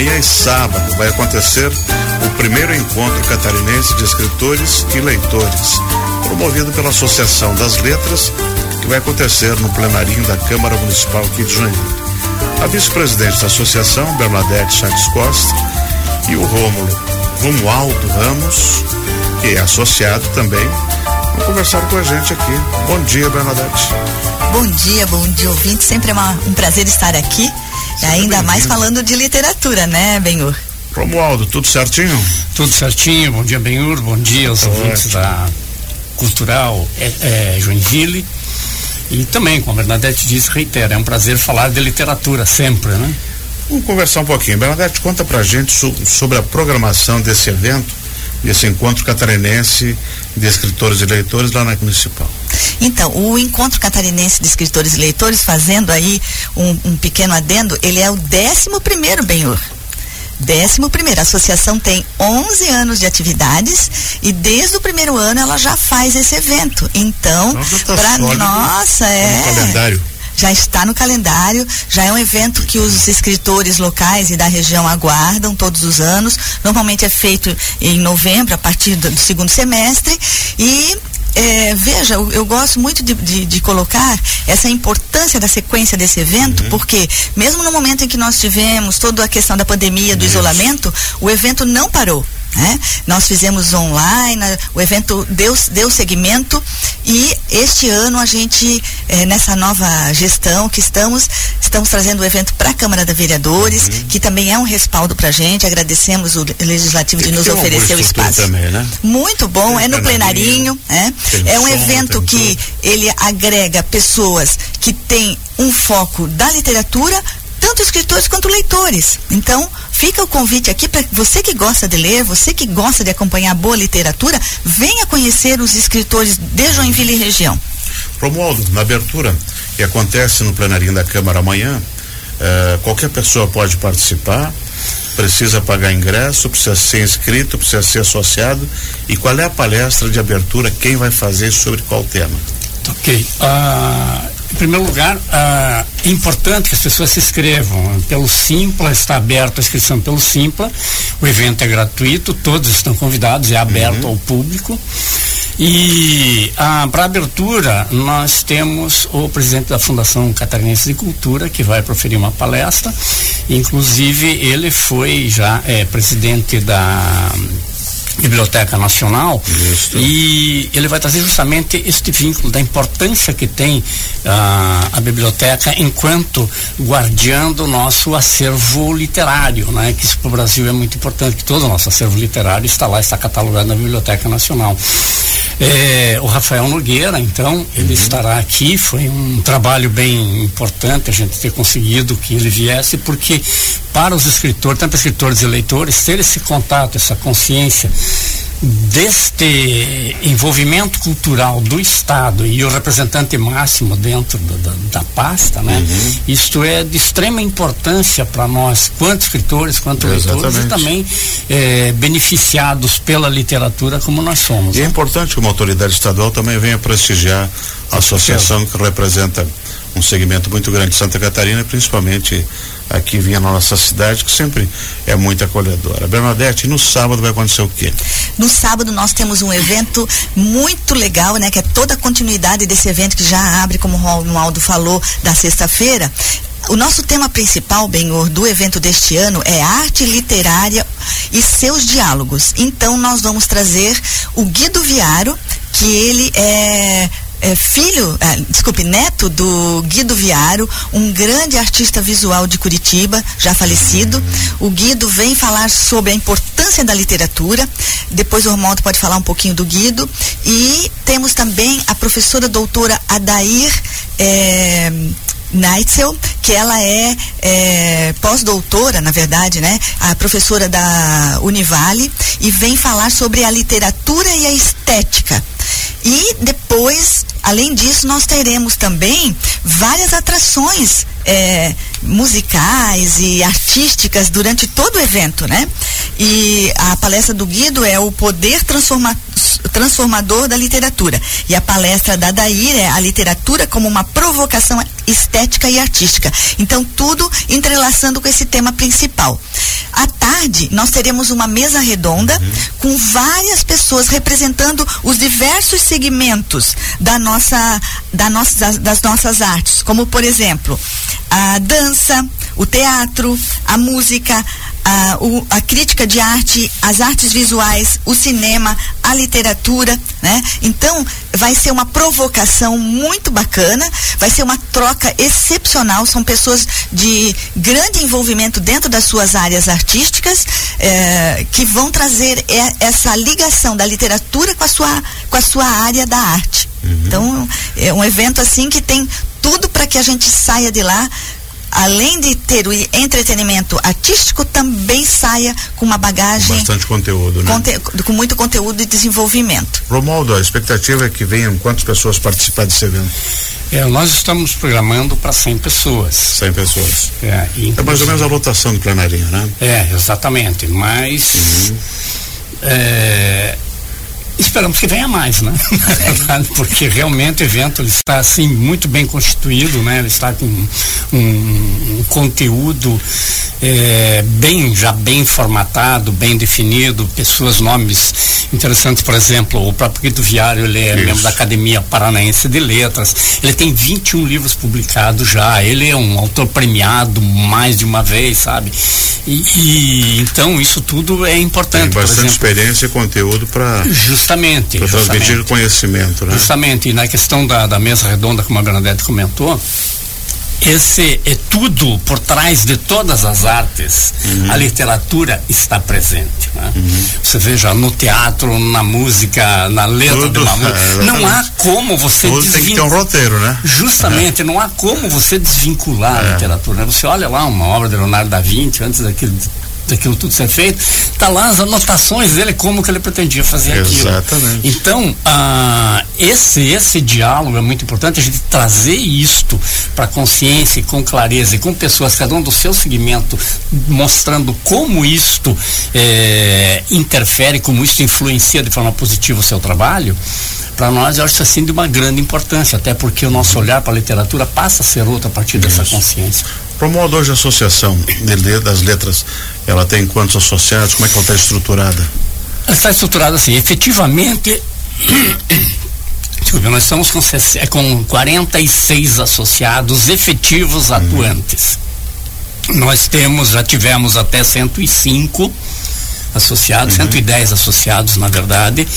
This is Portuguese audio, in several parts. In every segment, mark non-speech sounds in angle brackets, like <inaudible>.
Amanhã e sábado vai acontecer o primeiro encontro catarinense de escritores e leitores, promovido pela Associação das Letras, que vai acontecer no plenarinho da Câmara Municipal aqui de Joinville. A vice-presidente da associação, Bernadette Santos Costa, e o Rômulo Romualdo Ramos, que é associado também, vão conversar com a gente aqui. Bom dia, Bernadette. Bom dia, bom dia, ouvinte. Sempre é uma, um prazer estar aqui. Sempre ainda mais falando de literatura, né, Benhur? Romualdo, tudo certinho? Tudo certinho. Bom dia, Benhur. Bom dia aos ouvintes da Cultural é, é, Joinville. E também, como a Bernadette disse, reitera, é um prazer falar de literatura sempre, né? Vamos conversar um pouquinho. Bernadette, conta pra gente so, sobre a programação desse evento, desse encontro catarinense de escritores e leitores lá na Municipal. Então, o Encontro Catarinense de Escritores e Leitores, fazendo aí um, um pequeno adendo, ele é o décimo primeiro, Benhur. Décimo primeiro, a associação tem 11 anos de atividades e desde o primeiro ano ela já faz esse evento. Então, tá para nossa, é. No calendário já está no calendário, já é um evento que os escritores locais e da região aguardam todos os anos. Normalmente é feito em novembro, a partir do, do segundo semestre. E é, veja, eu, eu, gosto muito de, de, de, colocar essa importância da sequência desse evento, uhum. porque mesmo no momento em que nós tivemos toda a questão da pandemia, do Isso. isolamento, o evento não parou. Né? Nós fizemos online, o evento deu, deu segmento e este ano a gente, eh, nessa nova gestão que estamos, estamos trazendo o evento para a Câmara de Vereadores, uhum. que também é um respaldo para a gente. Agradecemos o Legislativo de nos oferecer o espaço. Também, né? Muito bom, tem é no plenarinho, né? é um evento que ele agrega pessoas que têm um foco da literatura tanto escritores quanto leitores. Então, fica o convite aqui para você que gosta de ler, você que gosta de acompanhar boa literatura, venha conhecer os escritores de Joinville e região. Romualdo, na abertura que acontece no plenarinho da Câmara amanhã, eh, qualquer pessoa pode participar, precisa pagar ingresso, precisa ser inscrito, precisa ser associado. E qual é a palestra de abertura? Quem vai fazer sobre qual tema? Ok. Uh, em primeiro lugar, ah, é importante que as pessoas se inscrevam pelo Simpla, está aberto a inscrição pelo Simpla. O evento é gratuito, todos estão convidados, é aberto uhum. ao público. E ah, para abertura, nós temos o presidente da Fundação Catarinense de Cultura, que vai proferir uma palestra. Inclusive, ele foi já é, presidente da Biblioteca Nacional Justo. e ele vai trazer justamente este vínculo da importância que tem uh, a biblioteca enquanto guardiã do nosso acervo literário, né? Que isso para o Brasil é muito importante, que todo o nosso acervo literário está lá, está catalogado na Biblioteca Nacional. É, o Rafael Nogueira, então, ele uhum. estará aqui. Foi um trabalho bem importante a gente ter conseguido que ele viesse, porque para os escritores, tanto escritores e leitores, ter esse contato, essa consciência deste envolvimento cultural do Estado e o representante máximo dentro da, da, pasta, né? Uhum. Isto é de extrema importância para nós, quanto escritores, quanto Exatamente. leitores, e também eh, beneficiados pela literatura como nós somos. E é né? é importante que uma autoridade estadual também venha prestigiar a associação que representa um segmento muito grande de Santa Catarina, principalmente aqui vinha na nossa cidade, que sempre é muito acolhedora. Bernadette, no sábado vai acontecer o quê? No sábado nós temos um evento muito legal, né? Que é toda a continuidade desse evento que já abre, como o Romualdo falou, da sexta-feira. O nosso tema principal, Benhor, do evento deste ano é arte literária e seus diálogos. Então, nós vamos trazer o Guido Viaro, que ele é é, filho, é, desculpe, neto do Guido Viaro, um grande artista visual de Curitiba, já falecido. O Guido vem falar sobre a importância da literatura. Depois o Romualdo pode falar um pouquinho do Guido. E temos também a professora doutora Adair. É, Neitzel, que ela é, é pós-doutora, na verdade, né? A professora da Univale e vem falar sobre a literatura e a estética. E depois Além disso, nós teremos também várias atrações é, musicais e artísticas durante todo o evento, né? E a palestra do Guido é o poder transforma, transformador da literatura. E a palestra da Daír é a literatura como uma provocação estética e artística. Então, tudo entrelaçando com esse tema principal. tarde, nós teremos uma mesa redonda uhum. com várias pessoas representando os diversos segmentos da nossa, da nossa, das, das nossas artes, como por exemplo, a dança, o teatro, a música, a, o, a, crítica de arte, as artes visuais, o cinema, a literatura, né? Então, vai ser uma provocação muito bacana, vai ser uma troca excepcional, são pessoas de grande envolvimento dentro das suas áreas artísticas, eh, que vão trazer essa ligação da literatura com a sua, com a sua área da arte. Uhum. Então, é um evento assim que tem tudo para que a gente saia de lá além de ter o entretenimento artístico, também saia com uma bagagem. Bastante conteúdo, né? Conte, com muito conteúdo e desenvolvimento. Romualdo, a expectativa é que venham quantas pessoas participar desse evento? É, nós estamos programando para 100 pessoas. 100 pessoas. É, é mais ou menos a lotação do plenarinho, né? É, exatamente. Mas. Uhum. É, Esperamos que venha mais, né? <laughs> Porque realmente o evento está assim muito bem constituído, né? Ele está com um, um conteúdo é, bem já bem formatado, bem definido, pessoas, nomes interessantes, por exemplo, o próprio Guido Viário, ele é Isso. membro da Academia Paranaense de Letras. Ele tem 21 livros publicados já. Ele é um autor premiado mais de uma vez, sabe? E, e então isso tudo é importante. Tem bastante experiência e conteúdo para Justamente. Para transmitir conhecimento, né? Justamente. E na questão da, da mesa redonda, como a Bernadette comentou, esse é tudo por trás de todas as artes. Uhum. A literatura está presente. Né? Uhum. Você veja no teatro, na música, na letra tudo, de uma música. É, não há como você desvincular. Tem que ter um roteiro, né? Justamente, é. não há como você desvincular é. a literatura. Né? Você olha lá uma obra de Leonardo da Vinci, antes daquele daquilo tudo ser feito, tá lá as anotações dele, como que ele pretendia fazer Exatamente. aquilo. Exatamente. Então, ah, esse, esse diálogo é muito importante, a gente trazer isto para a consciência e com clareza e com pessoas, cada um do seu segmento, mostrando como isto é, interfere, como isto influencia de forma positiva o seu trabalho, para nós eu acho assim de uma grande importância, até porque o nosso olhar para a literatura passa a ser outro a partir dessa consciência. Promodo hoje a associação das letras, ela tem quantos associados? Como é que ela está estruturada? Ela está estruturada assim, efetivamente. <coughs> Desculpa, nós estamos com, é, com 46 associados efetivos uhum. atuantes. Nós temos, já tivemos até 105 associados, uhum. 110 associados, na verdade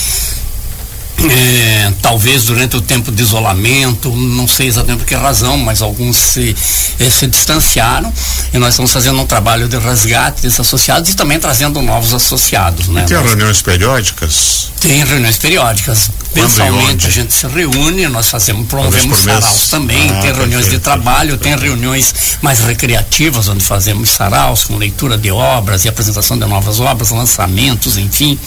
é, talvez durante o tempo de isolamento, não sei exatamente por que razão, mas alguns se, eh, se distanciaram e nós estamos fazendo um trabalho de resgate desses associados e também trazendo novos associados. Né? Tem nós, reuniões periódicas? Tem reuniões periódicas. Mensalmente a gente se reúne, nós fazemos, promovemos saraus também, ah, tem reuniões de trabalho, tem reuniões mais recreativas, onde fazemos saraus com leitura de obras e apresentação de novas obras, lançamentos, enfim.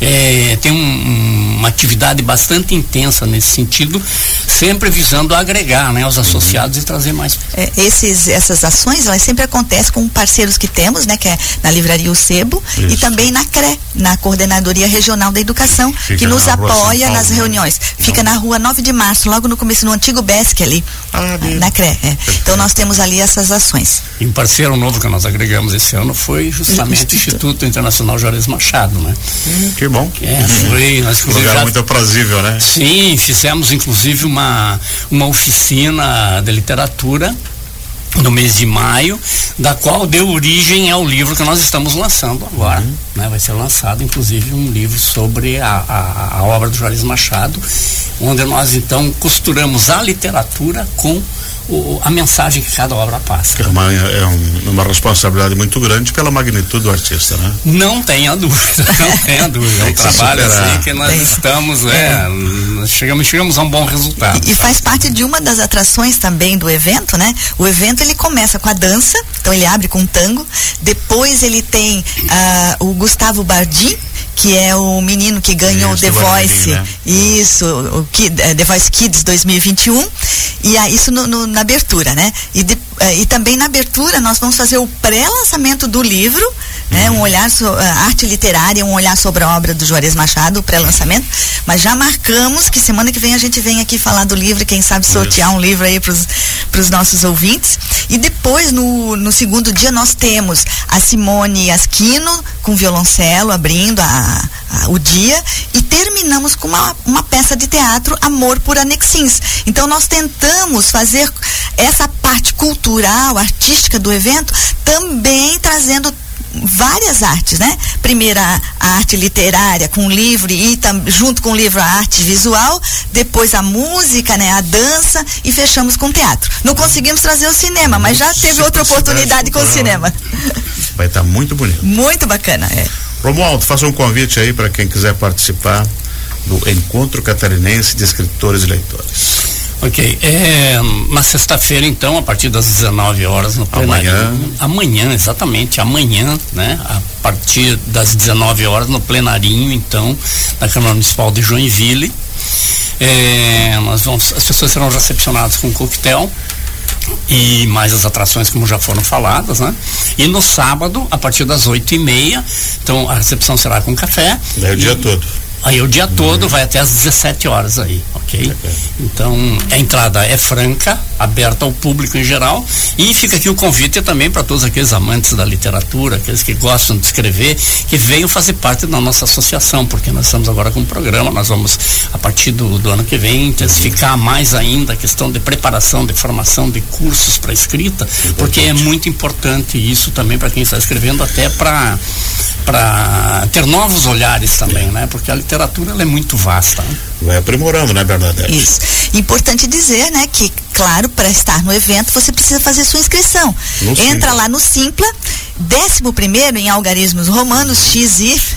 É, tem um, uma atividade bastante intensa nesse sentido, sempre visando agregar né, os associados uhum. e trazer mais. É, esses, essas ações, elas sempre acontecem com parceiros que temos, né, que é na Livraria O Sebo Isso. e também na CRE, na Coordenadoria Regional da Educação, Fica que nos apoia nas nas reuniões. Fica na rua 9 de março, logo no começo, no antigo BESC ali, ah, na CRE. É. Então nós temos ali essas ações. E um parceiro novo que nós agregamos esse ano foi justamente o Instituto, Internacional Juarez Machado, né? Hum, que bom. É, foi, nós um lugar já, muito aprazível, né? Sim, fizemos inclusive uma, uma oficina de literatura no mês de maio, da qual deu origem ao livro que nós estamos lançando agora. Uhum. Né? Vai ser lançado, inclusive, um livro sobre a, a, a obra do Juarez Machado, onde nós então costuramos a literatura com o, a mensagem que cada obra passa. É uma, é um, uma responsabilidade muito grande pela magnitude do artista, né? Não tenha dúvida, <laughs> não tenha dúvida. É um trabalho assim que nós estamos, é, é. chegamos, chegamos a um bom resultado. E, e, faz parte de uma das atrações também do evento, né? O evento ele começa com a dança, então ele abre com tango, depois ele tem uh, o Gustavo Bardi, que é o menino que ganhou isso, The Voice, né? isso, o Kid, uh, The Voice Kids 2021, e uh, isso no, no, na abertura, né? E, de, uh, e também na abertura nós vamos fazer o pré-lançamento do livro, né? Um olhar sobre uh, arte literária, um olhar sobre a obra do Juarez Machado, pré-lançamento, mas já marcamos que semana que vem a gente vem aqui falar do livro, quem sabe sortear um livro aí para os nossos ouvintes. E depois, no, no segundo dia, nós temos a Simone Asquino com violoncelo abrindo a, a, o dia e terminamos com uma, uma peça de teatro Amor por Anexins. Então nós tentamos fazer essa parte cultural, artística do evento também trazendo várias artes, né? Primeiro a, a arte literária com o livro e tam, junto com o livro a arte visual, depois a música, né? A dança e fechamos com o teatro. Não conseguimos trazer o cinema, mas já teve outra oportunidade com o cinema. Vai estar tá muito bonito. Muito bacana, é. Romualdo, faça um convite aí para quem quiser participar do Encontro Catarinense de Escritores e Leitores. Ok. É, na sexta-feira, então, a partir das 19 horas no plenário. Amanhã. Amanhã, exatamente. Amanhã, né? A partir das 19 horas no plenarinho, então, da Câmara Municipal de Joinville. É, nós vamos, as pessoas serão recepcionadas com um coquetel e mais as atrações como já foram faladas, né? E no sábado, a partir das oito e meia, então a recepção será com café. É o dia todo. Aí o dia todo vai até às 17 horas aí, ok? Então a entrada é franca, aberta ao público em geral e fica aqui o convite também para todos aqueles amantes da literatura, aqueles que gostam de escrever, que venham fazer parte da nossa associação, porque nós estamos agora com um programa, nós vamos a partir do, do ano que vem intensificar mais ainda a questão de preparação, de formação, de cursos para escrita, porque é muito importante isso também para quem está escrevendo, até para para ter novos olhares também, né? Porque a literatura ela é muito vasta. Né? Vai aprimorando, né, Bernadette? Isso. Importante dizer, né, que, claro, para estar no evento você precisa fazer sua inscrição. No Entra Simpla. lá no Simpla, décimo primeiro em algarismos romanos, XIF,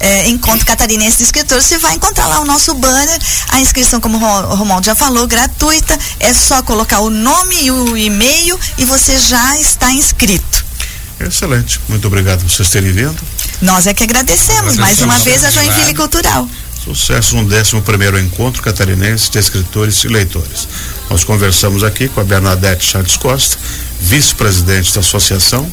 é, Encontro Catarinense de Escritores, você vai encontrar lá o nosso banner. A inscrição, como o Romualdo já falou, gratuita. É só colocar o nome e o e-mail e você já está inscrito. Excelente. Muito obrigado por vocês terem vindo. Nós é que agradecemos, agradecemos mais uma vez a Joinville Cultural. Sucesso no 11 primeiro encontro catarinense de escritores e leitores. Nós conversamos aqui com a Bernadette Charles Costa, vice-presidente da associação,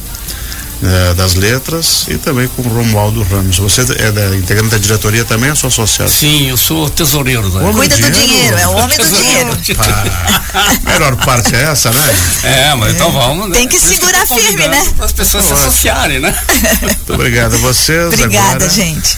eh, das letras e também com o Romualdo Ramos. Você é da, integrante da diretoria também, é sua associada? Sim, eu sou tesoureiro. Né? Cuida do dinheiro, é o homem do dinheiro. <laughs> Ah, melhor parte é essa, né? É, mas então vamos. Né? Tem que segurar firme, né? Para as pessoas se associarem, né? Muito obrigado a vocês. Obrigada, agora. gente.